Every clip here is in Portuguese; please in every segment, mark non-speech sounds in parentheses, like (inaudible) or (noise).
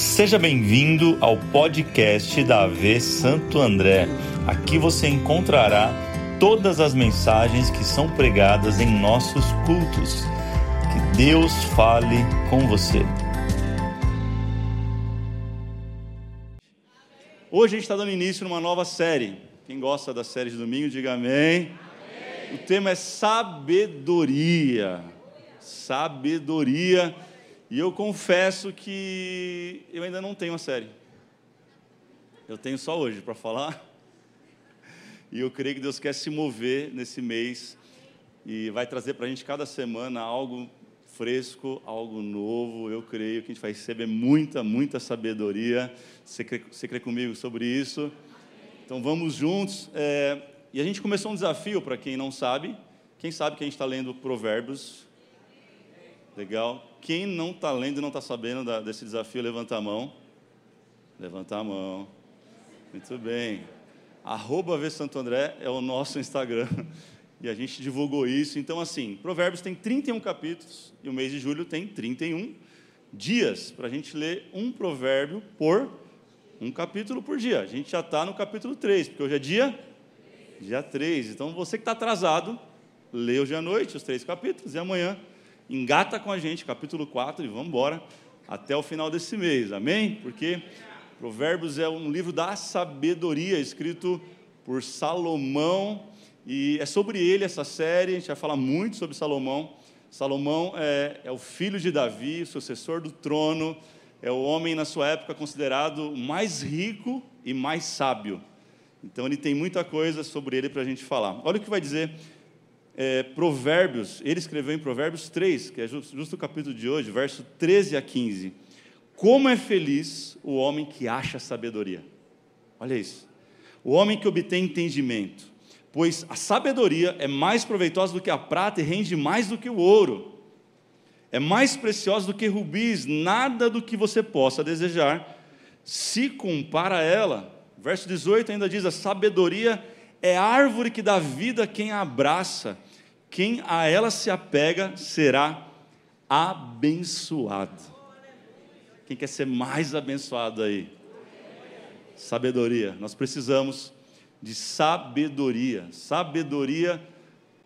Seja bem-vindo ao podcast da AV Santo André. Aqui você encontrará todas as mensagens que são pregadas em nossos cultos. Que Deus fale com você. Hoje a gente está dando início numa nova série. Quem gosta da série de domingo, diga amém. amém. O tema é sabedoria. Sabedoria. E eu confesso que eu ainda não tenho a série. Eu tenho só hoje para falar. E eu creio que Deus quer se mover nesse mês e vai trazer para a gente cada semana algo fresco, algo novo. Eu creio que a gente vai receber muita, muita sabedoria. Você crê, você crê comigo sobre isso? Então vamos juntos. É, e a gente começou um desafio para quem não sabe. Quem sabe que a gente está lendo Provérbios? Legal. Quem não está lendo e não está sabendo da, desse desafio, levanta a mão. Levanta a mão. Muito bem. Arroba V Santo André é o nosso Instagram. (laughs) E a gente divulgou isso. Então, assim, Provérbios tem 31 capítulos e o mês de julho tem 31 dias para a gente ler um provérbio por um capítulo por dia. A gente já está no capítulo 3, porque hoje é dia? Dia 3. Então, você que está atrasado, lê hoje à noite os três capítulos e amanhã engata com a gente, capítulo 4, e vamos embora até o final desse mês, amém? Porque Provérbios é um livro da sabedoria, escrito por Salomão, e é sobre ele essa série, a gente vai falar muito sobre Salomão. Salomão é, é o filho de Davi, sucessor do trono, é o homem na sua época considerado mais rico e mais sábio. Então ele tem muita coisa sobre ele para a gente falar. Olha o que vai dizer é, Provérbios, ele escreveu em Provérbios 3, que é justo, justo o capítulo de hoje, verso 13 a 15. Como é feliz o homem que acha sabedoria. Olha isso. O homem que obtém entendimento, pois a sabedoria é mais proveitosa do que a prata e rende mais do que o ouro. É mais preciosa do que rubis, nada do que você possa desejar se compara a ela. Verso 18 ainda diz: a sabedoria é árvore que dá vida a quem a abraça, quem a ela se apega será abençoado. Quem quer ser mais abençoado aí? Sabedoria. Nós precisamos de sabedoria. Sabedoria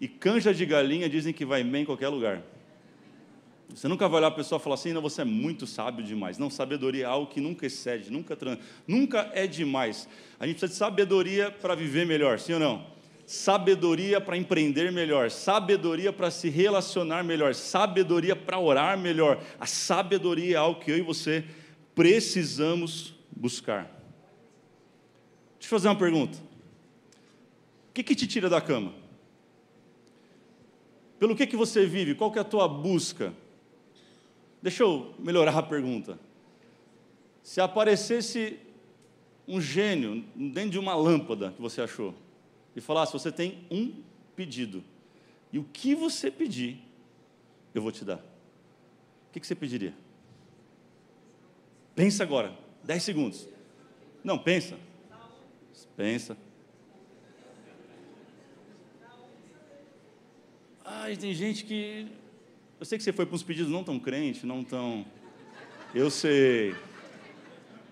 e canja de galinha dizem que vai bem em qualquer lugar. Você nunca vai olhar para a pessoa e falar assim, não, você é muito sábio demais. Não, sabedoria é algo que nunca excede, nunca, nunca é demais. A gente precisa de sabedoria para viver melhor, sim ou não? Sabedoria para empreender melhor, sabedoria para se relacionar melhor, sabedoria para orar melhor. A sabedoria é algo que eu e você precisamos buscar. Deixa eu fazer uma pergunta. O que, que te tira da cama? Pelo que, que você vive? Qual que é a tua busca? Deixa eu melhorar a pergunta. Se aparecesse um gênio dentro de uma lâmpada que você achou e falasse: Você tem um pedido, e o que você pedir, eu vou te dar. O que você pediria? Pensa agora, 10 segundos. Não, pensa. Pensa. Ai, tem gente que eu sei que você foi para uns pedidos não tão crente, não tão. Eu sei.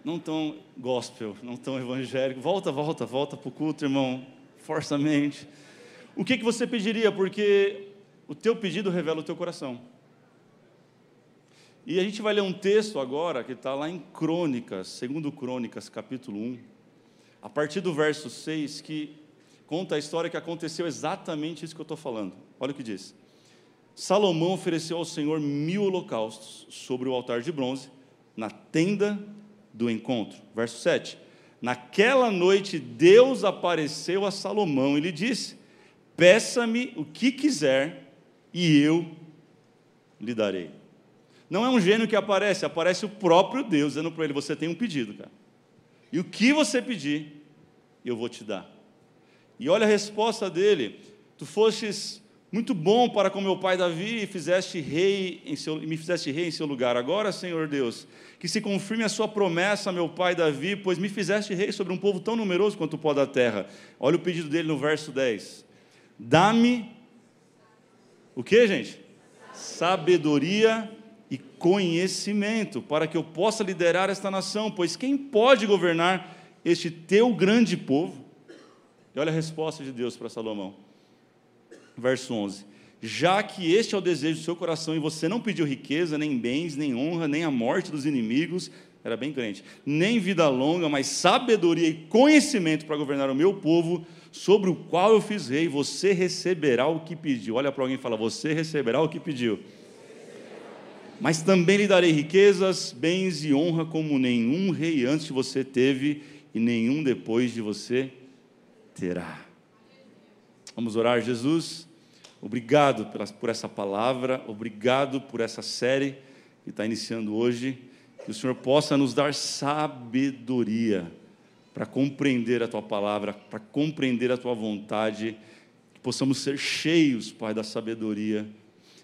Não tão gospel, não tão evangélico. Volta, volta, volta para o culto, irmão. Força a mente. O que, que você pediria? Porque o teu pedido revela o teu coração. E a gente vai ler um texto agora que está lá em Crônicas, segundo Crônicas, capítulo 1, a partir do verso 6, que conta a história que aconteceu exatamente isso que eu estou falando. Olha o que diz. Salomão ofereceu ao Senhor mil holocaustos sobre o altar de bronze, na tenda do encontro. Verso 7. Naquela noite, Deus apareceu a Salomão e lhe disse: Peça-me o que quiser e eu lhe darei. Não é um gênio que aparece, aparece o próprio Deus dizendo para ele: Você tem um pedido, cara. E o que você pedir, eu vou te dar. E olha a resposta dele: Tu fostes muito bom para com meu pai Davi fizeste rei em seu, me fizeste rei em seu lugar. Agora, Senhor Deus, que se confirme a sua promessa, meu pai Davi, pois me fizeste rei sobre um povo tão numeroso quanto o pó da terra. Olha o pedido dele no verso 10. Dá-me o que, gente? Sabedoria e conhecimento, para que eu possa liderar esta nação, pois quem pode governar este teu grande povo? E olha a resposta de Deus para Salomão. Verso 11: Já que este é o desejo do seu coração e você não pediu riqueza, nem bens, nem honra, nem a morte dos inimigos, era bem crente, nem vida longa, mas sabedoria e conhecimento para governar o meu povo, sobre o qual eu fiz rei, você receberá o que pediu. Olha para alguém e fala: Você receberá o que pediu. Mas também lhe darei riquezas, bens e honra, como nenhum rei antes de você teve e nenhum depois de você terá. Vamos orar, Jesus. Obrigado por essa palavra, obrigado por essa série que está iniciando hoje. Que o Senhor possa nos dar sabedoria para compreender a tua palavra, para compreender a tua vontade, que possamos ser cheios, Pai, da sabedoria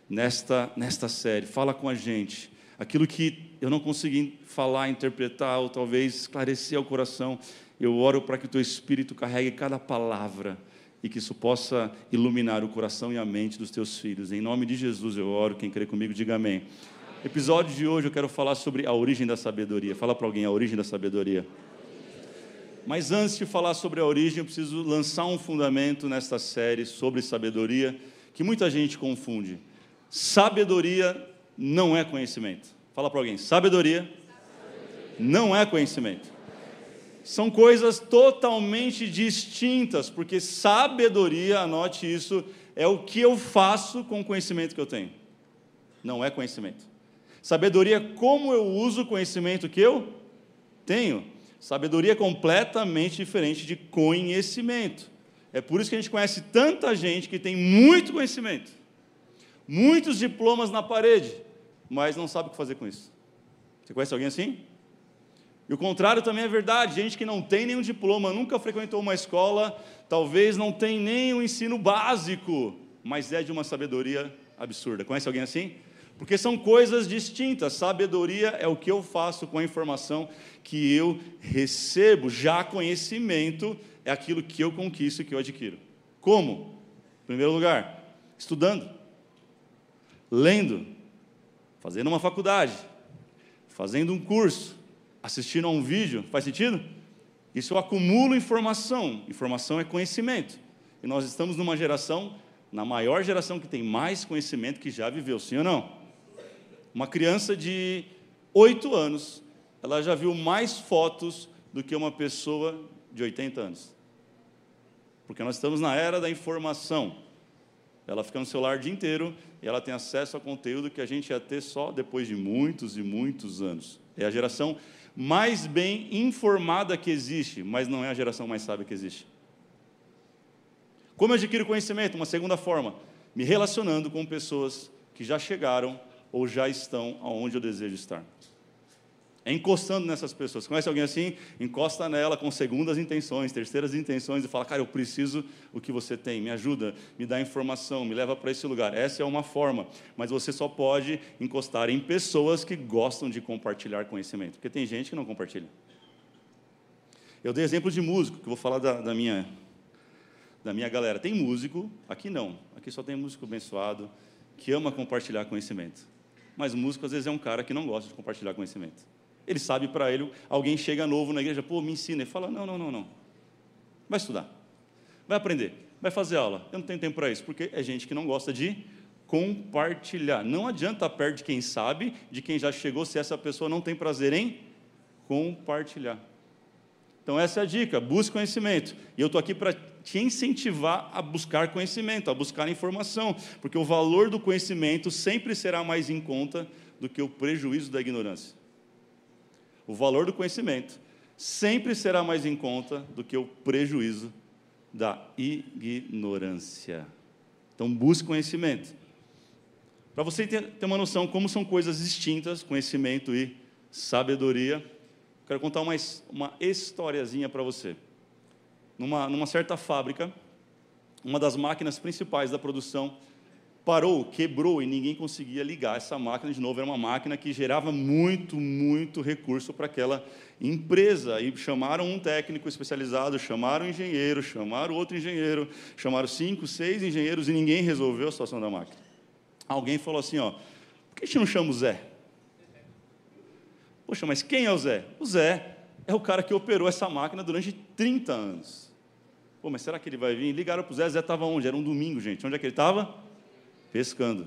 nesta, nesta série. Fala com a gente. Aquilo que eu não consegui falar, interpretar, ou talvez esclarecer ao coração, eu oro para que o teu Espírito carregue cada palavra e que isso possa iluminar o coração e a mente dos teus filhos. Em nome de Jesus eu oro. Quem crê comigo, diga amém. Episódio de hoje eu quero falar sobre a origem da sabedoria. Fala para alguém a origem da sabedoria. Mas antes de falar sobre a origem, eu preciso lançar um fundamento nesta série sobre sabedoria que muita gente confunde. Sabedoria não é conhecimento. Fala para alguém, sabedoria não é conhecimento. São coisas totalmente distintas, porque sabedoria, anote isso, é o que eu faço com o conhecimento que eu tenho. Não é conhecimento. Sabedoria é como eu uso o conhecimento que eu tenho. Sabedoria é completamente diferente de conhecimento. É por isso que a gente conhece tanta gente que tem muito conhecimento, muitos diplomas na parede, mas não sabe o que fazer com isso. Você conhece alguém assim? E o contrário também é verdade. Gente que não tem nenhum diploma, nunca frequentou uma escola, talvez não tem nem o ensino básico, mas é de uma sabedoria absurda. Conhece alguém assim? Porque são coisas distintas. Sabedoria é o que eu faço com a informação que eu recebo. Já conhecimento é aquilo que eu conquisto e que eu adquiro. Como? Em primeiro lugar, estudando, lendo, fazendo uma faculdade, fazendo um curso, assistindo a um vídeo. Faz sentido? Isso eu acumulo informação. Informação é conhecimento. E nós estamos numa geração, na maior geração que tem mais conhecimento que já viveu, sim ou não? Uma criança de oito anos, ela já viu mais fotos do que uma pessoa de 80 anos. Porque nós estamos na era da informação. Ela fica no celular o dia inteiro e ela tem acesso a conteúdo que a gente ia ter só depois de muitos e muitos anos. É a geração mais bem informada que existe, mas não é a geração mais sábia que existe. Como eu adquiro conhecimento? Uma segunda forma, me relacionando com pessoas que já chegaram ou já estão aonde eu desejo estar. É encostando nessas pessoas. Conhece alguém assim? Encosta nela com segundas intenções, terceiras intenções e fala: Cara, eu preciso o que você tem, me ajuda, me dá informação, me leva para esse lugar. Essa é uma forma, mas você só pode encostar em pessoas que gostam de compartilhar conhecimento, porque tem gente que não compartilha. Eu dei exemplo de músico, que eu vou falar da, da minha, da minha galera. Tem músico, aqui não, aqui só tem músico abençoado, que ama compartilhar conhecimento mas músico às vezes é um cara que não gosta de compartilhar conhecimento. Ele sabe para ele, alguém chega novo na igreja, pô, me ensina. Ele fala: não, não, não, não. Vai estudar, vai aprender, vai fazer aula. Eu não tenho tempo para isso, porque é gente que não gosta de compartilhar. Não adianta estar perto de quem sabe, de quem já chegou, se essa pessoa não tem prazer em compartilhar. Então, essa é a dica: busque conhecimento. E eu estou aqui para te incentivar a buscar conhecimento, a buscar informação, porque o valor do conhecimento sempre será mais em conta do que o prejuízo da ignorância. O valor do conhecimento sempre será mais em conta do que o prejuízo da ignorância. Então, busque conhecimento. Para você ter uma noção como são coisas distintas, conhecimento e sabedoria, Quero contar uma, uma historiazinha para você. Numa, numa certa fábrica, uma das máquinas principais da produção parou, quebrou e ninguém conseguia ligar essa máquina de novo. Era uma máquina que gerava muito, muito recurso para aquela empresa. E chamaram um técnico especializado, chamaram um engenheiro, chamaram outro engenheiro, chamaram cinco, seis engenheiros e ninguém resolveu a situação da máquina. Alguém falou assim: ó, por que a gente não chama o Zé? Poxa, mas quem é o Zé? O Zé é o cara que operou essa máquina durante 30 anos. Pô, mas será que ele vai vir? Ligaram para o Zé, Zé estava onde? Era um domingo, gente. Onde é que ele estava? Pescando.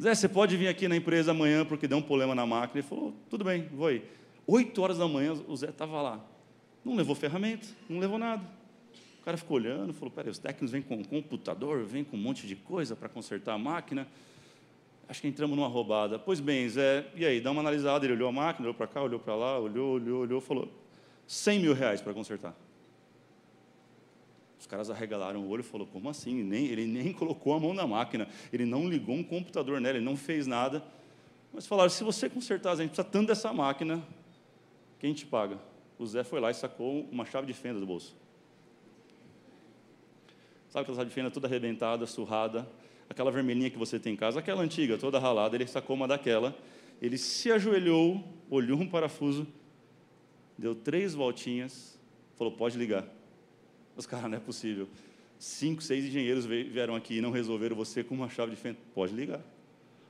Zé, você pode vir aqui na empresa amanhã porque deu um problema na máquina. Ele falou, tudo bem, vou aí. Oito horas da manhã, o Zé estava lá. Não levou ferramenta, não levou nada. O cara ficou olhando, falou, peraí, os técnicos vêm com computador, vêm com um monte de coisa para consertar a máquina. Acho que entramos numa roubada. Pois bem, Zé, e aí, dá uma analisada. Ele olhou a máquina, olhou para cá, olhou para lá, olhou, olhou, olhou, falou, 100 mil reais para consertar. Os caras arregalaram o olho e falou: como assim? Nem, ele nem (laughs) colocou a mão na máquina, ele não ligou um computador nela, ele não fez nada. Mas falaram: se você consertar, a gente precisa tanto dessa máquina, quem te paga? O Zé foi lá e sacou uma chave de fenda do bolso. Sabe aquela chave de fenda toda arrebentada, surrada, aquela vermelhinha que você tem em casa, aquela antiga, toda ralada, ele sacou uma daquela, ele se ajoelhou, olhou um parafuso, deu três voltinhas, falou: pode ligar. Os caras, não é possível. Cinco, seis engenheiros vieram aqui e não resolveram você com uma chave de fenda. Pode ligar.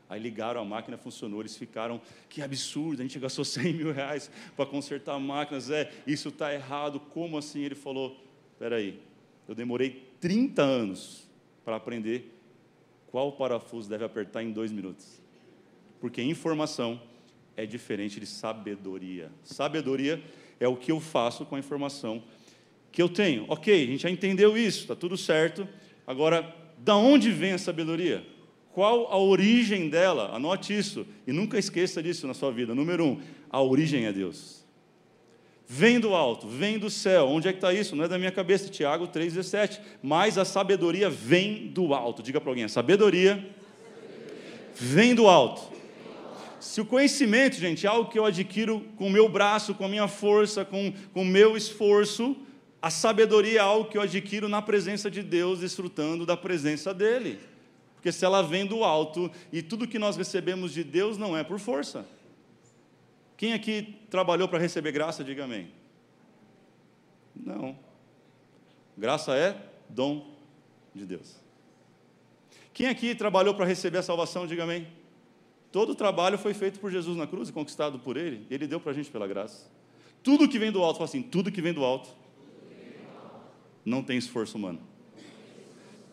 Aí ligaram, a máquina funcionou, eles ficaram, que absurdo, a gente gastou (laughs) 100 mil reais para consertar a máquina, Zé, isso está errado, como assim? Ele falou, espera aí, eu demorei 30 anos para aprender qual parafuso deve apertar em dois minutos. Porque informação é diferente de sabedoria. Sabedoria é o que eu faço com a informação que eu tenho. Ok, a gente já entendeu isso, está tudo certo. Agora, da onde vem a sabedoria? Qual a origem dela? Anote isso e nunca esqueça disso na sua vida. Número um, a origem é Deus. Vem do alto, vem do céu. Onde é que está isso? Não é da minha cabeça, Tiago 3,17. Mas a sabedoria vem do alto. Diga para alguém: a sabedoria vem do alto. Se o conhecimento, gente, é algo que eu adquiro com o meu braço, com a minha força, com o meu esforço, a sabedoria é algo que eu adquiro na presença de Deus, desfrutando da presença dEle. Porque se ela vem do alto e tudo que nós recebemos de Deus não é por força. Quem aqui trabalhou para receber graça, diga amém. Não. Graça é dom de Deus. Quem aqui trabalhou para receber a salvação, diga amém. Todo o trabalho foi feito por Jesus na cruz e conquistado por Ele. Ele deu para a gente pela graça. Tudo que vem do alto, fala assim, tudo que vem do alto não tem esforço humano.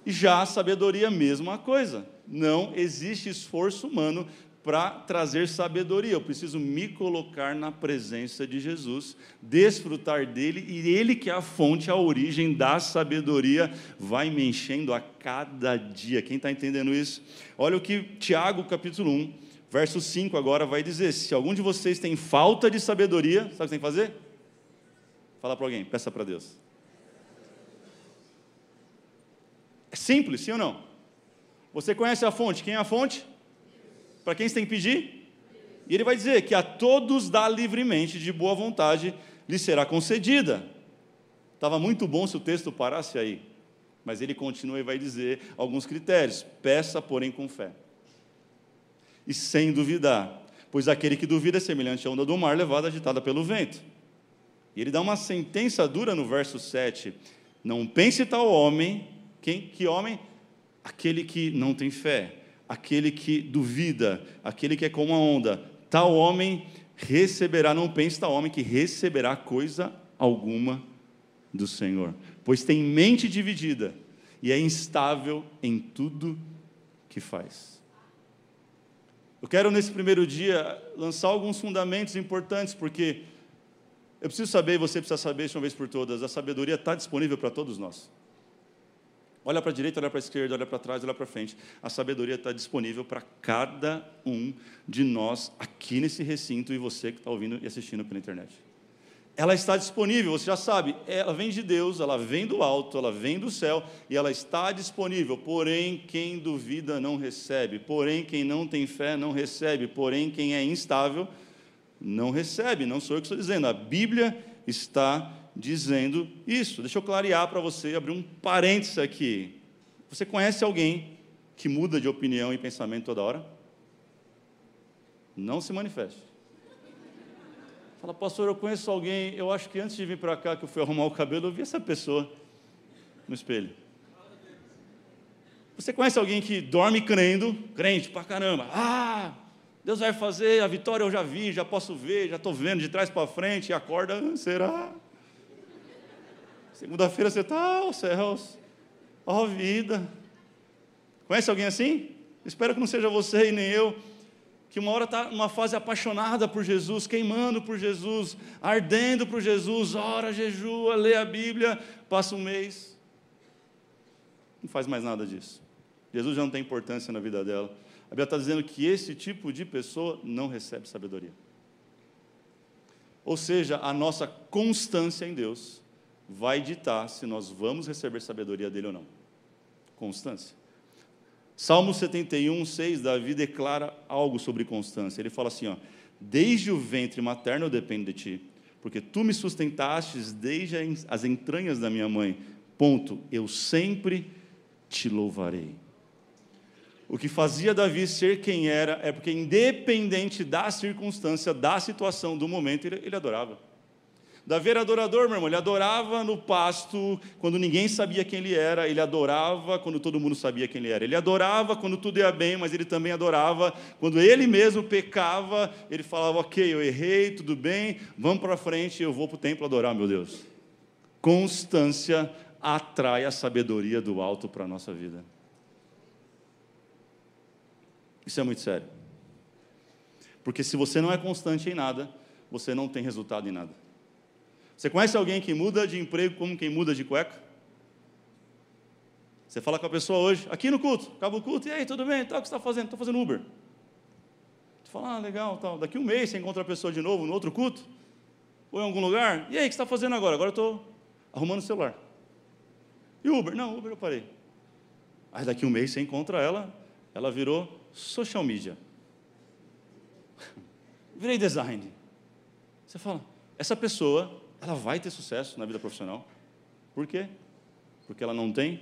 Já a sabedoria, mesma coisa. Não existe esforço humano para trazer sabedoria. Eu preciso me colocar na presença de Jesus, desfrutar dele, e ele que é a fonte, a origem da sabedoria, vai me enchendo a cada dia. Quem está entendendo isso? Olha o que Tiago, capítulo 1, verso 5 agora vai dizer: se algum de vocês tem falta de sabedoria, sabe o que tem que fazer? Fala para alguém, peça para Deus. É simples, sim ou não? Você conhece a fonte? Quem é a fonte? Para quem você tem que pedir? E ele vai dizer que a todos dá livremente, de boa vontade, lhe será concedida. Estava muito bom se o texto parasse aí. Mas ele continua e vai dizer alguns critérios. Peça, porém, com fé. E sem duvidar. Pois aquele que duvida é semelhante à onda do mar levada agitada pelo vento. E ele dá uma sentença dura no verso 7. Não pense tal homem quem, que homem? Aquele que não tem fé, aquele que duvida, aquele que é como a onda. Tal homem receberá, não pense tal homem que receberá coisa alguma do Senhor, pois tem mente dividida e é instável em tudo que faz. Eu quero nesse primeiro dia lançar alguns fundamentos importantes, porque eu preciso saber, e você precisa saber de uma vez por todas, a sabedoria está disponível para todos nós. Olha para a direita, olha para a esquerda, olha para trás, olha para frente. A sabedoria está disponível para cada um de nós aqui nesse recinto e você que está ouvindo e assistindo pela internet. Ela está disponível, você já sabe, ela vem de Deus, ela vem do alto, ela vem do céu e ela está disponível. Porém, quem duvida não recebe, porém, quem não tem fé não recebe, porém, quem é instável não recebe. Não sou eu que estou dizendo, a Bíblia está dizendo isso. Deixa eu clarear para você, abrir um parênteses aqui. Você conhece alguém que muda de opinião e pensamento toda hora? Não se manifeste. Fala, pastor, eu conheço alguém, eu acho que antes de vir para cá, que eu fui arrumar o cabelo, eu vi essa pessoa no espelho. Você conhece alguém que dorme crendo, crente pra caramba? Ah, Deus vai fazer, a vitória eu já vi, já posso ver, já estou vendo de trás para frente, e acorda, ah, será? Segunda-feira você está, oh céus, ó oh, vida. Conhece alguém assim? Espero que não seja você e nem eu, que uma hora está numa fase apaixonada por Jesus, queimando por Jesus, ardendo por Jesus, ora, jejua, lê a Bíblia, passa um mês, não faz mais nada disso. Jesus já não tem importância na vida dela. A Bíblia está dizendo que esse tipo de pessoa não recebe sabedoria. Ou seja, a nossa constância em Deus vai ditar se nós vamos receber sabedoria dele ou não. Constância. Salmo 71, 6, Davi declara algo sobre constância. Ele fala assim: ó, Desde o ventre materno eu dependo de ti, porque tu me sustentastes desde as entranhas da minha mãe. Ponto. Eu sempre te louvarei. O que fazia Davi ser quem era é porque, independente da circunstância, da situação, do momento, ele, ele adorava. Davi era adorador, meu irmão. Ele adorava no pasto quando ninguém sabia quem ele era. Ele adorava quando todo mundo sabia quem ele era. Ele adorava quando tudo ia bem, mas ele também adorava quando ele mesmo pecava. Ele falava: Ok, eu errei, tudo bem, vamos para frente, eu vou para o templo adorar, meu Deus. Constância atrai a sabedoria do alto para a nossa vida. Isso é muito sério. Porque se você não é constante em nada, você não tem resultado em nada. Você conhece alguém que muda de emprego como quem muda de cueca? Você fala com a pessoa hoje, aqui no culto, acaba o culto, e aí, tudo bem? Tá, o que você está fazendo? Estou fazendo Uber. Você fala, ah, legal, tal. daqui um mês você encontra a pessoa de novo no outro culto, ou em algum lugar, e aí, o que você está fazendo agora? Agora eu estou arrumando o celular. E Uber? Não, Uber eu parei. Aí daqui um mês você encontra ela, ela virou social media. (laughs) Virei design. Você fala, essa pessoa ela vai ter sucesso na vida profissional. Por quê? Porque ela não tem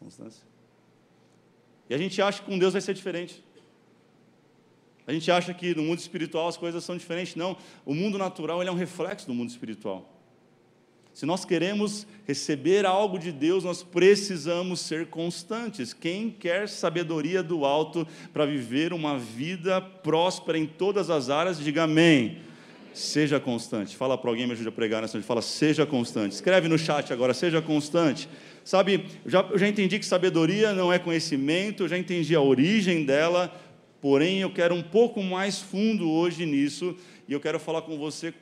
constância. E a gente acha que com Deus vai ser diferente. A gente acha que no mundo espiritual as coisas são diferentes. Não, o mundo natural é um reflexo do mundo espiritual. Se nós queremos receber algo de Deus, nós precisamos ser constantes. Quem quer sabedoria do alto para viver uma vida próspera em todas as áreas, diga amém. Seja constante. Fala para alguém, me ajude a pregar nessa noite. Fala, seja constante. Escreve no chat agora, seja constante. Sabe, já, eu já entendi que sabedoria não é conhecimento, eu já entendi a origem dela, porém eu quero um pouco mais fundo hoje nisso, e eu quero falar com você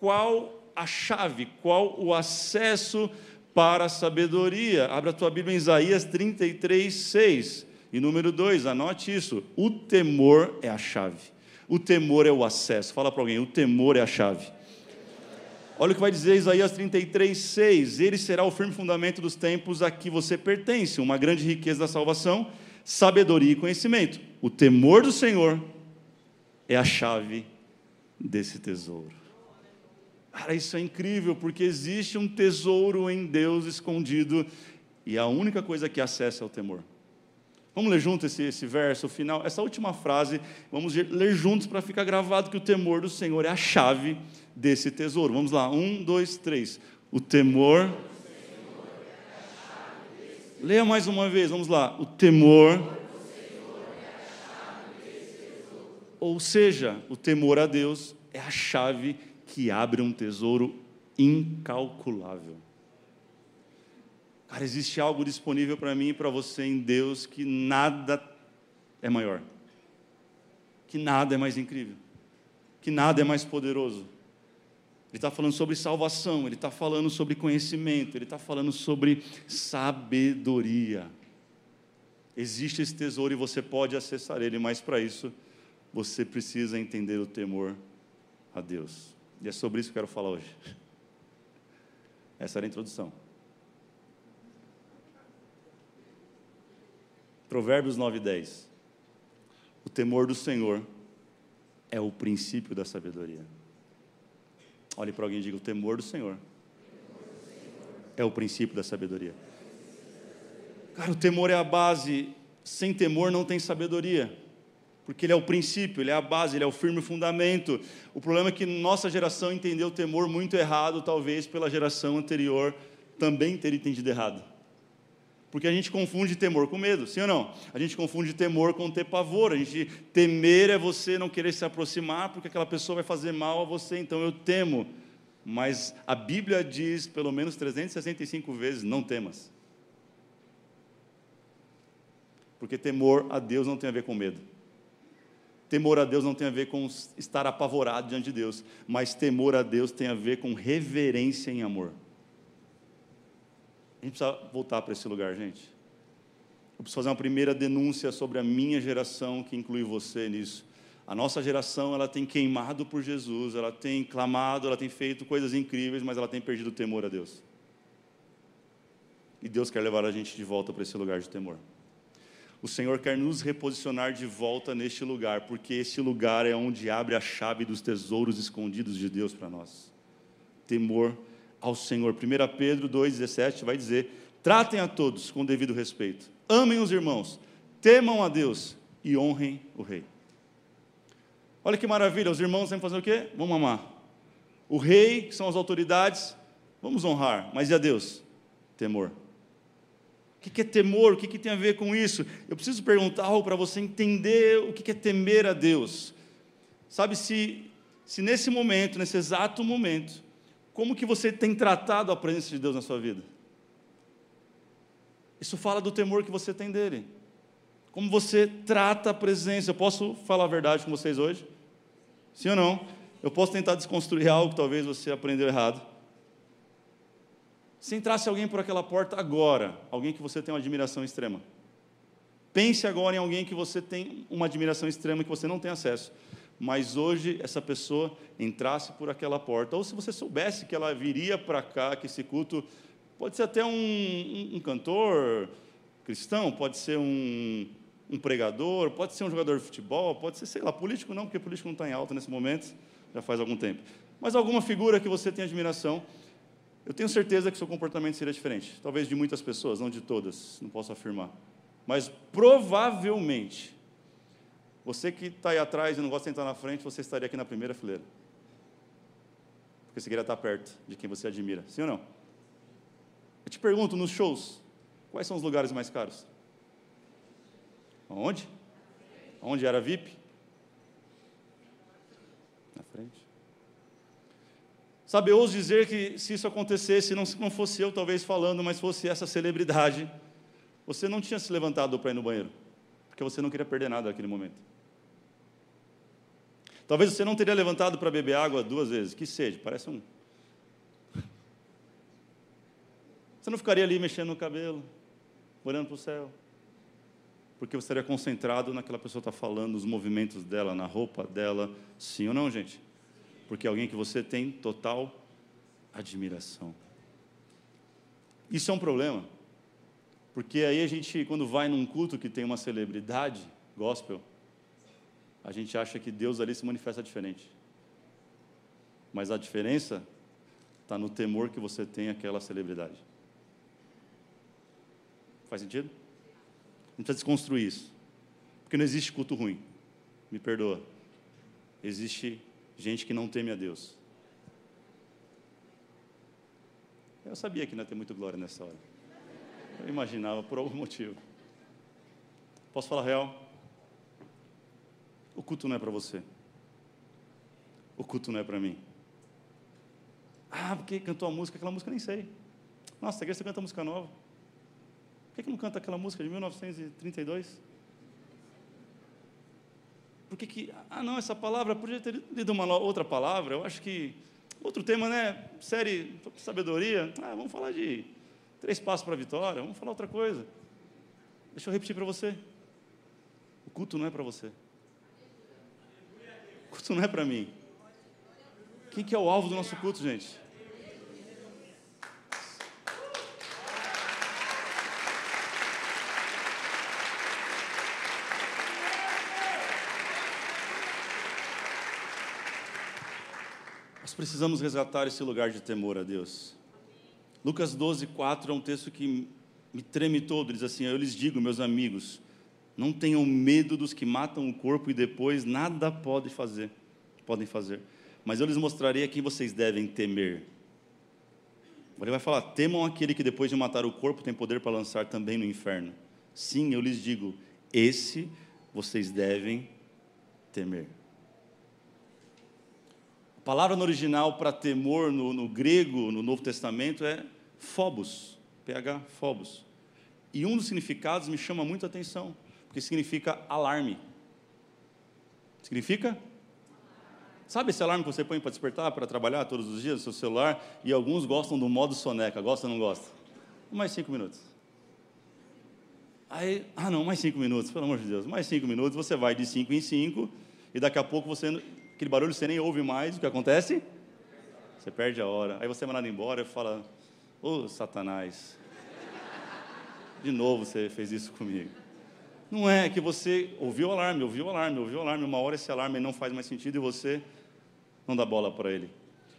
qual a chave, qual o acesso para a sabedoria. Abra a tua Bíblia em Isaías 33, 6. E número 2, anote isso: o temor é a chave. O temor é o acesso. Fala para alguém, o temor é a chave. Olha o que vai dizer Isaías 33, 6. Ele será o firme fundamento dos tempos a que você pertence, uma grande riqueza da salvação, sabedoria e conhecimento. O temor do Senhor é a chave desse tesouro. Cara, isso é incrível, porque existe um tesouro em Deus escondido, e a única coisa que acessa é o temor. Vamos ler junto esse, esse verso, final, essa última frase, vamos ler juntos para ficar gravado que o temor do Senhor é a chave desse tesouro. Vamos lá, um, dois, três. O temor. Leia mais uma vez, vamos lá. O temor. Ou seja, o temor a Deus é a chave que abre um tesouro incalculável. Cara, existe algo disponível para mim e para você em Deus que nada é maior, que nada é mais incrível, que nada é mais poderoso. Ele está falando sobre salvação, ele está falando sobre conhecimento, ele está falando sobre sabedoria. Existe esse tesouro e você pode acessar ele, mas para isso você precisa entender o temor a Deus. E é sobre isso que eu quero falar hoje. Essa era a introdução. Provérbios 9, 10. O temor do Senhor é o princípio da sabedoria. Olhe para alguém e diga: o temor do Senhor é o princípio da sabedoria. Cara, o temor é a base. Sem temor não tem sabedoria. Porque ele é o princípio, ele é a base, ele é o firme fundamento. O problema é que nossa geração entendeu o temor muito errado, talvez pela geração anterior também ter entendido errado. Porque a gente confunde temor com medo, sim ou não? A gente confunde temor com ter pavor. A gente temer é você não querer se aproximar porque aquela pessoa vai fazer mal a você, então eu temo. Mas a Bíblia diz pelo menos 365 vezes: não temas. Porque temor a Deus não tem a ver com medo. Temor a Deus não tem a ver com estar apavorado diante de Deus, mas temor a Deus tem a ver com reverência em amor. A gente precisa voltar para esse lugar, gente. Eu preciso fazer uma primeira denúncia sobre a minha geração, que inclui você nisso. A nossa geração, ela tem queimado por Jesus, ela tem clamado, ela tem feito coisas incríveis, mas ela tem perdido o temor a Deus. E Deus quer levar a gente de volta para esse lugar de temor. O Senhor quer nos reposicionar de volta neste lugar, porque esse lugar é onde abre a chave dos tesouros escondidos de Deus para nós. Temor ao Senhor. 1 Pedro 2,17 vai dizer: tratem a todos com devido respeito, amem os irmãos, temam a Deus e honrem o Rei. Olha que maravilha, os irmãos têm que fazer o quê? Vamos amar. O rei, que são as autoridades, vamos honrar. Mas e a Deus? Temor. O que é temor? O que tem a ver com isso? Eu preciso perguntar algo para você entender o que é temer a Deus. Sabe, se, se nesse momento, nesse exato momento, como que você tem tratado a presença de Deus na sua vida? Isso fala do temor que você tem dele. Como você trata a presença. Eu posso falar a verdade com vocês hoje? Sim ou não? Eu posso tentar desconstruir algo que talvez você aprendeu errado. Se entrasse alguém por aquela porta agora, alguém que você tem uma admiração extrema. Pense agora em alguém que você tem uma admiração extrema que você não tem acesso mas hoje essa pessoa entrasse por aquela porta, ou se você soubesse que ela viria para cá, que esse culto pode ser até um, um, cantor cristão, pode ser um, um, pregador, pode ser um jogador de futebol, pode ser, sei lá, político não, porque político não está em alta nesse momento, já faz algum tempo. Mas alguma figura que você tem admiração, eu tenho certeza que seu comportamento seria diferente. Talvez de muitas pessoas, não de todas, não posso afirmar. Mas provavelmente você que está aí atrás e não gosta de sentar na frente, você estaria aqui na primeira fileira. Porque você queria estar perto de quem você admira. Sim ou não? Eu te pergunto, nos shows, quais são os lugares mais caros? Onde? Onde era VIP? Na frente. Sabe, eu ouso dizer que se isso acontecesse, não, não fosse eu talvez falando, mas fosse essa celebridade, você não tinha se levantado para ir no banheiro, porque você não queria perder nada naquele momento. Talvez você não teria levantado para beber água duas vezes, que seja, parece um. Você não ficaria ali mexendo no cabelo, olhando para o céu, porque você estaria concentrado naquela pessoa está falando, nos movimentos dela, na roupa dela, sim ou não, gente? Porque é alguém que você tem total admiração. Isso é um problema, porque aí a gente, quando vai num culto que tem uma celebridade gospel, a gente acha que Deus ali se manifesta diferente. Mas a diferença está no temor que você tem àquela celebridade. Faz sentido? A gente precisa desconstruir isso. Porque não existe culto ruim. Me perdoa. Existe gente que não teme a Deus. Eu sabia que não ia ter muito glória nessa hora. Eu imaginava por algum motivo. Posso falar real? O culto não é para você. O culto não é para mim. Ah, porque cantou a música, aquela música nem sei. Nossa, a igreja canta música nova. Por que, que não canta aquela música de 1932? Por que, que. Ah, não, essa palavra, podia ter lido uma outra palavra. Eu acho que. Outro tema, né? Série sabedoria. Ah, vamos falar de três passos para a vitória. Vamos falar outra coisa. Deixa eu repetir para você. O culto não é para você culto não é para mim. Quem que é o alvo do nosso culto, gente? Nós precisamos resgatar esse lugar de temor a Deus. Lucas 12, 4 é um texto que me treme todo. Ele diz assim: Eu lhes digo, meus amigos, não tenham medo dos que matam o corpo e depois nada pode fazer, podem fazer. Mas eu lhes mostrarei a quem vocês devem temer. Ele vai falar: temam aquele que depois de matar o corpo tem poder para lançar também no inferno. Sim, eu lhes digo: esse vocês devem temer. A palavra no original para temor no, no grego, no Novo Testamento, é phobos, PH, phobos. E um dos significados me chama muito a atenção, porque significa alarme. Significa? Sabe esse alarme que você põe para despertar, para trabalhar todos os dias no seu celular? E alguns gostam do modo soneca. Gosta ou não gosta? Mais cinco minutos. Aí, ah não, mais cinco minutos, pelo amor de Deus. Mais cinco minutos, você vai de cinco em cinco, e daqui a pouco você, aquele barulho você nem ouve mais. O que acontece? Você perde a hora. Aí você é mandado embora e fala, ô oh, Satanás, de novo você fez isso comigo. Não é que você ouviu o alarme, ouviu o alarme, ouviu o alarme, uma hora esse alarme não faz mais sentido e você não dá bola para ele.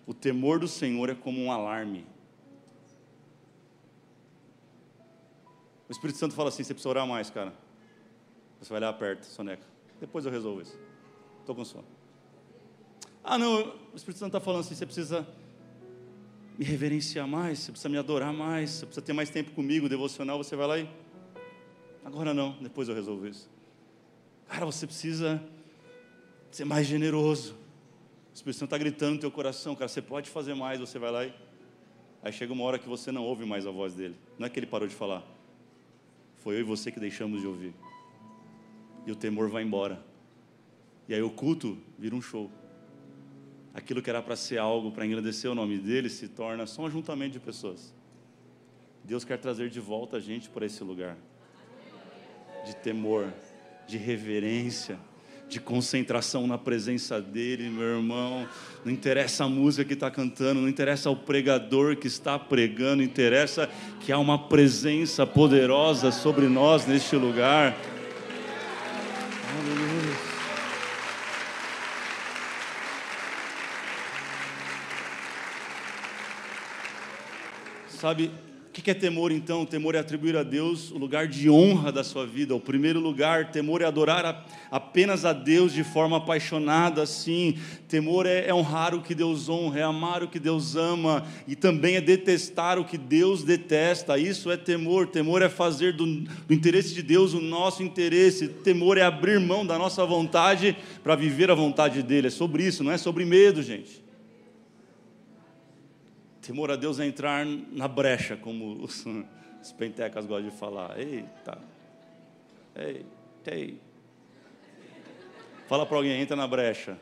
O temor do Senhor é como um alarme. O Espírito Santo fala assim: você precisa orar mais, cara. Você vai lá perto, soneca. Depois eu resolvo isso. Estou com sono. Ah, não, o Espírito Santo está falando assim: você precisa me reverenciar mais, você precisa me adorar mais, você precisa ter mais tempo comigo, devocional. Você vai lá e Agora não, depois eu resolvo isso. Cara, você precisa ser mais generoso. O Espírito Santo está gritando no teu coração, cara, você pode fazer mais, você vai lá e. Aí chega uma hora que você não ouve mais a voz dele. Não é que ele parou de falar. Foi eu e você que deixamos de ouvir. E o temor vai embora. E aí o culto vira um show. Aquilo que era para ser algo para engrandecer o nome dele se torna só um ajuntamento de pessoas. Deus quer trazer de volta a gente para esse lugar de temor, de reverência, de concentração na presença dEle, meu irmão. Não interessa a música que está cantando, não interessa o pregador que está pregando, interessa que há uma presença poderosa sobre nós neste lugar. Sabe, o que é temor então? Temor é atribuir a Deus o lugar de honra da sua vida. O primeiro lugar, temor é adorar a, apenas a Deus de forma apaixonada, sim. Temor é, é, honrar o que Deus honra, é amar o que Deus ama e também é detestar o que Deus detesta. Isso é temor. Temor é fazer do, do interesse de Deus o nosso interesse. Temor é abrir mão da nossa vontade para viver a vontade dele. É sobre isso, não é sobre medo, gente. Temor a Deus é entrar na brecha, como os, os pentecas gostam de falar. Eita, ei, ei. Fala para alguém, entra na brecha.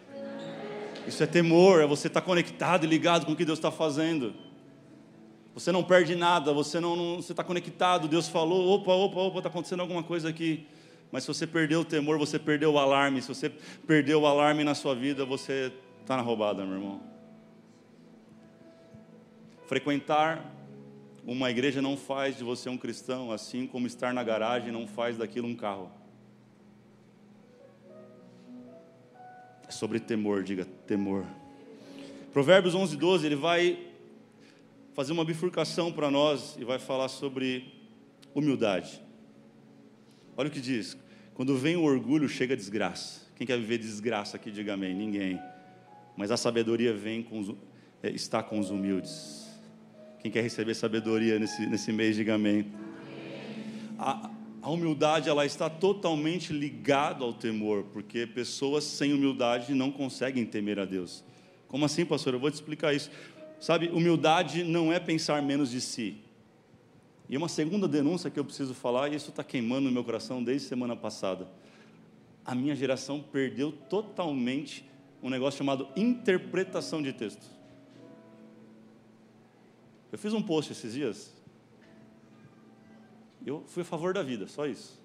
Isso é temor, é você estar tá conectado e ligado com o que Deus está fazendo. Você não perde nada, você não, não você está conectado. Deus falou, opa, opa, opa, está acontecendo alguma coisa aqui. Mas se você perdeu o temor, você perdeu o alarme. Se você perdeu o alarme na sua vida, você está na roubada, meu irmão. Frequentar uma igreja não faz de você um cristão, assim como estar na garagem não faz daquilo um carro. É sobre temor, diga temor. Provérbios 11, 12, ele vai fazer uma bifurcação para nós e vai falar sobre humildade. Olha o que diz: quando vem o orgulho, chega a desgraça. Quem quer viver desgraça aqui, diga amém. Ninguém. Mas a sabedoria vem com os, é, está com os humildes. Quem quer receber sabedoria nesse, nesse mês, diga amém. A, a humildade ela está totalmente ligada ao temor, porque pessoas sem humildade não conseguem temer a Deus. Como assim, pastor? Eu vou te explicar isso. Sabe, humildade não é pensar menos de si. E uma segunda denúncia que eu preciso falar, e isso está queimando no meu coração desde semana passada. A minha geração perdeu totalmente um negócio chamado interpretação de texto. Eu fiz um post esses dias. Eu fui a favor da vida, só isso.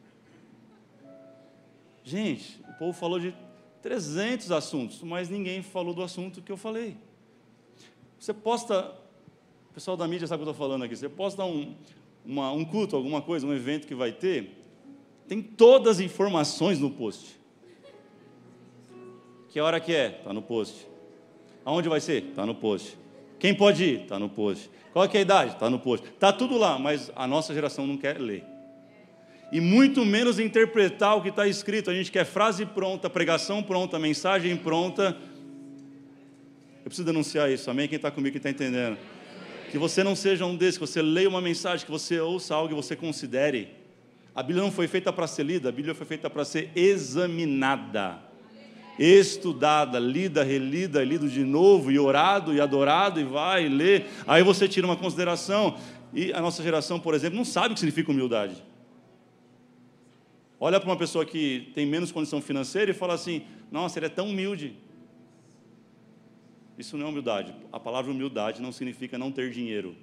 Gente, o povo falou de 300 assuntos, mas ninguém falou do assunto que eu falei. Você posta, o pessoal da mídia sabe o que eu estou falando aqui, você posta um, uma, um culto, alguma coisa, um evento que vai ter, tem todas as informações no post. Que hora que é? Está no post. Aonde vai ser? Está no post. Quem pode ir? Está no post. Qual é a idade? Está no post. Está tudo lá, mas a nossa geração não quer ler. E muito menos interpretar o que está escrito. A gente quer frase pronta, pregação pronta, mensagem pronta. Eu preciso denunciar isso, amém? Quem está comigo, quem está entendendo? Que você não seja um desses, que você leia uma mensagem, que você ouça algo e você considere. A Bíblia não foi feita para ser lida, a Bíblia foi feita para ser examinada, estudada, lida, relida, lido de novo, e orado, e adorado, e vai, e lê. Aí você tira uma consideração. E a nossa geração, por exemplo, não sabe o que significa humildade. Olha para uma pessoa que tem menos condição financeira e fala assim: Nossa, ele é tão humilde. Isso não é humildade. A palavra humildade não significa não ter dinheiro.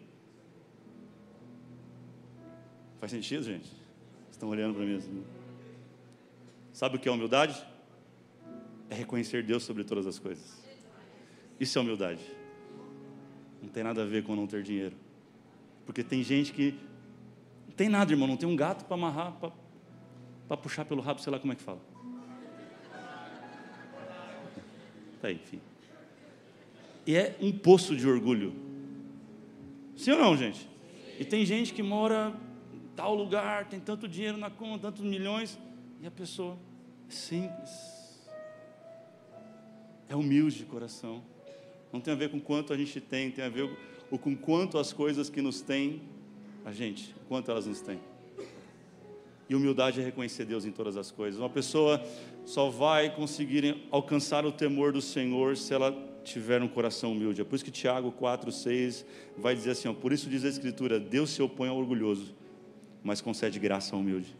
Faz sentido, gente? Estão olhando para mim assim. Sabe o que é humildade? É reconhecer Deus sobre todas as coisas. Isso é humildade. Não tem nada a ver com não ter dinheiro. Porque tem gente que não tem nada, irmão, não tem um gato para amarrar, para puxar pelo rabo, sei lá como é que fala. Tá aí, enfim e é um poço de orgulho. Sim ou não, gente? E tem gente que mora em tal lugar, tem tanto dinheiro na conta, tantos milhões, e a pessoa é simples, é humilde de coração. Não tem a ver com quanto a gente tem, tem a ver com quanto as coisas que nos têm, a gente, quanto elas nos têm. E humildade é reconhecer Deus em todas as coisas. Uma pessoa só vai conseguir alcançar o temor do Senhor se ela tiver um coração humilde. É por isso que Tiago 4, 6 vai dizer assim: ó, por isso diz a Escritura: Deus se opõe ao orgulhoso, mas concede graça ao humilde.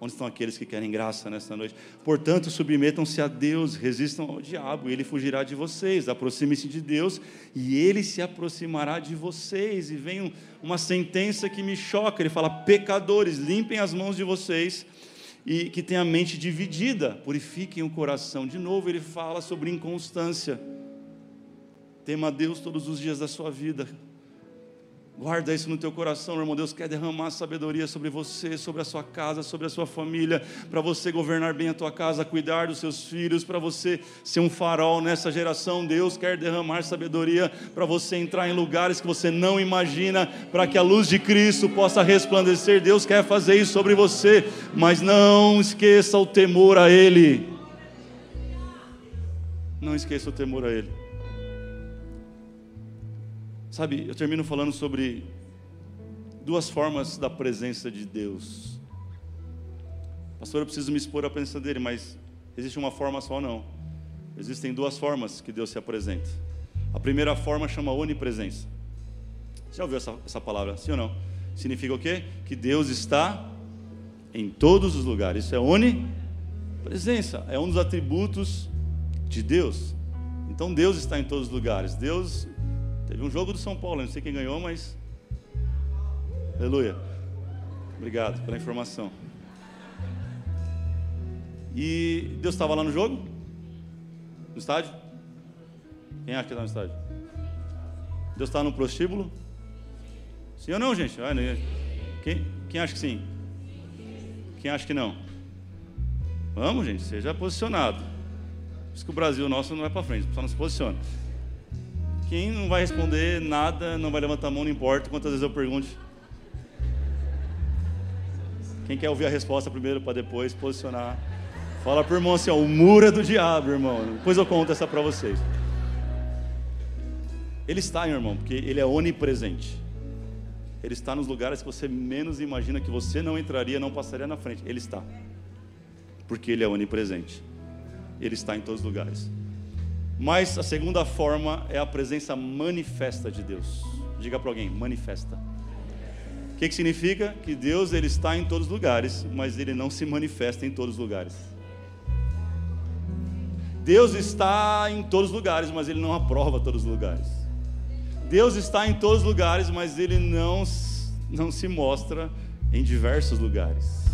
Onde estão aqueles que querem graça nesta noite? Portanto, submetam-se a Deus, resistam ao diabo, e ele fugirá de vocês. Aproxime-se de Deus, e ele se aproximará de vocês. E vem uma sentença que me choca: ele fala, pecadores, limpem as mãos de vocês e que tem a mente dividida, purifiquem o coração. De novo, ele fala sobre inconstância. Tema a Deus todos os dias da sua vida. Guarda isso no teu coração, irmão. Deus quer derramar sabedoria sobre você, sobre a sua casa, sobre a sua família, para você governar bem a tua casa, cuidar dos seus filhos, para você ser um farol nessa geração. Deus quer derramar sabedoria para você entrar em lugares que você não imagina, para que a luz de Cristo possa resplandecer. Deus quer fazer isso sobre você, mas não esqueça o temor a Ele. Não esqueça o temor a Ele. Sabe, eu termino falando sobre duas formas da presença de Deus. Pastor, eu preciso me expor à presença dele, mas existe uma forma só não. Existem duas formas que Deus se apresenta. A primeira forma chama onipresença. Já ouviu essa, essa palavra? Sim ou não? Significa o quê? Que Deus está em todos os lugares. Isso é onipresença. É um dos atributos de Deus. Então Deus está em todos os lugares. Deus Teve um jogo do São Paulo, não sei quem ganhou, mas. Aleluia. Obrigado pela informação. E Deus estava lá no jogo? No estádio? Quem acha que está no estádio? Deus está no prostíbulo? Sim ou não, gente? Quem, quem acha que sim? Quem acha que não? Vamos, gente, seja posicionado. Por isso que o Brasil nosso não vai para frente, só não se posiciona. Quem não vai responder nada, não vai levantar a mão, não importa quantas vezes eu pergunte. Quem quer ouvir a resposta primeiro para depois posicionar? Fala para o irmão assim, ó, o muro é do diabo, irmão. Depois eu conto essa para vocês. Ele está, irmão, porque ele é onipresente. Ele está nos lugares que você menos imagina que você não entraria, não passaria na frente. Ele está. Porque ele é onipresente. Ele está em todos os lugares. Mas a segunda forma é a presença manifesta de Deus. Diga para alguém, manifesta. O que, que significa? Que Deus ele está em todos os lugares, mas ele não se manifesta em todos os lugares. Deus está em todos os lugares, mas ele não aprova todos os lugares. Deus está em todos os lugares, mas ele não, não se mostra em diversos lugares.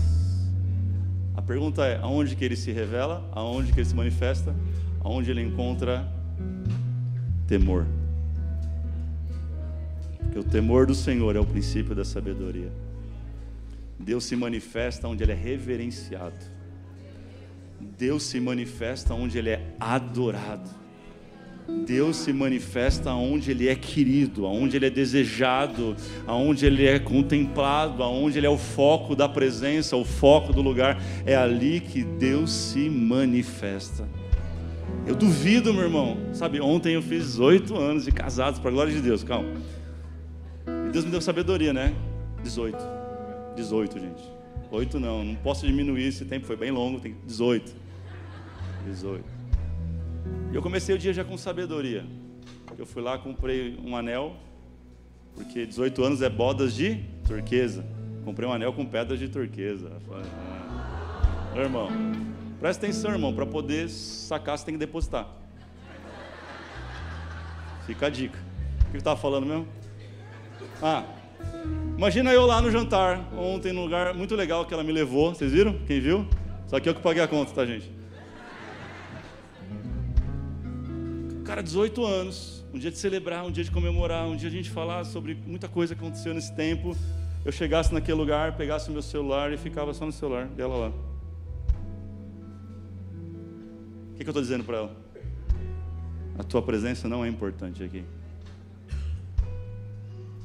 A pergunta é: aonde que ele se revela? Aonde que ele se manifesta? Onde ele encontra temor. Porque o temor do Senhor é o princípio da sabedoria. Deus se manifesta onde ele é reverenciado. Deus se manifesta onde ele é adorado. Deus se manifesta onde ele é querido, aonde ele é desejado, aonde ele é contemplado, aonde ele é o foco da presença, o foco do lugar. É ali que Deus se manifesta. Eu duvido, meu irmão. Sabe, ontem eu fiz 18 anos de casados, para a glória de Deus, calma. E Deus me deu sabedoria, né? 18. 18, gente. 8 não, não posso diminuir esse tempo, foi bem longo, tem 18. 18. E eu comecei o dia já com sabedoria. Eu fui lá, comprei um anel, porque 18 anos é bodas de turquesa. Comprei um anel com pedras de turquesa. Ah. Irmão, Presta atenção, irmão, para poder sacar você tem que depositar. Fica a dica. O que eu estava falando mesmo? Ah, imagina eu lá no jantar, ontem, num lugar muito legal que ela me levou. Vocês viram? Quem viu? Só que eu que paguei a conta, tá, gente? Cara, 18 anos, um dia de celebrar, um dia de comemorar, um dia a gente falar sobre muita coisa que aconteceu nesse tempo. Eu chegasse naquele lugar, pegasse o meu celular e ficava só no celular dela lá. Que, que eu estou dizendo para ela? A tua presença não é importante aqui.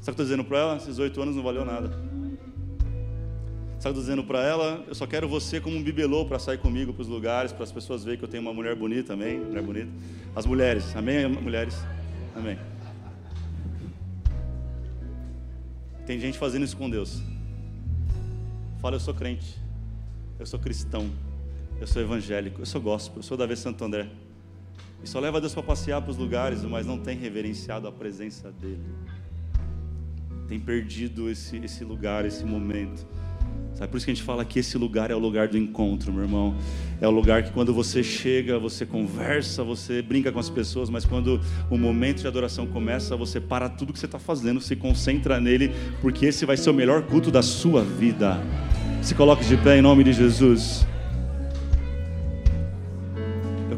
Sabe o que eu estou dizendo para ela? Esses oito anos não valeu nada. Sabe o que eu estou dizendo para ela? Eu só quero você como um bibelô para sair comigo para os lugares, para as pessoas verem que eu tenho uma mulher bonita, amém? Mulher bonita. As mulheres, amém? Mulheres, amém. Tem gente fazendo isso com Deus. Fala, eu sou crente, eu sou cristão eu sou evangélico, eu sou gospel, eu sou Davi Santo André. E só leva Deus para passear para os lugares, mas não tem reverenciado a presença dEle. Tem perdido esse, esse lugar, esse momento. Sabe, por isso que a gente fala que esse lugar é o lugar do encontro, meu irmão. É o lugar que quando você chega, você conversa, você brinca com as pessoas, mas quando o momento de adoração começa, você para tudo que você está fazendo, se concentra nele, porque esse vai ser o melhor culto da sua vida. Se coloque de pé em nome de Jesus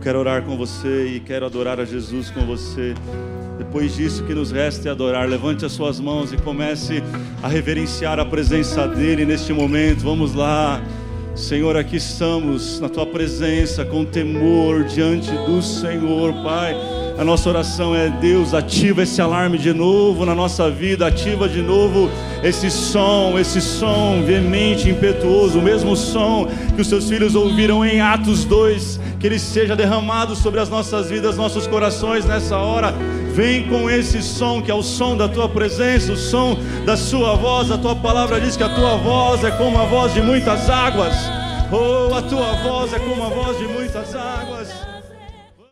quero orar com você e quero adorar a Jesus com você. Depois disso, que nos resta é adorar. Levante as suas mãos e comece a reverenciar a presença dEle neste momento. Vamos lá. Senhor, aqui estamos na tua presença com temor diante do Senhor, Pai. A nossa oração é: Deus, ativa esse alarme de novo na nossa vida, ativa de novo esse som, esse som veemente, impetuoso, o mesmo som que os seus filhos ouviram em Atos 2, que ele seja derramado sobre as nossas vidas, nossos corações nessa hora. Vem com esse som que é o som da tua presença, o som da sua voz. A tua palavra diz que a tua voz é como a voz de muitas águas. Oh, a tua voz é como a voz de muitas águas.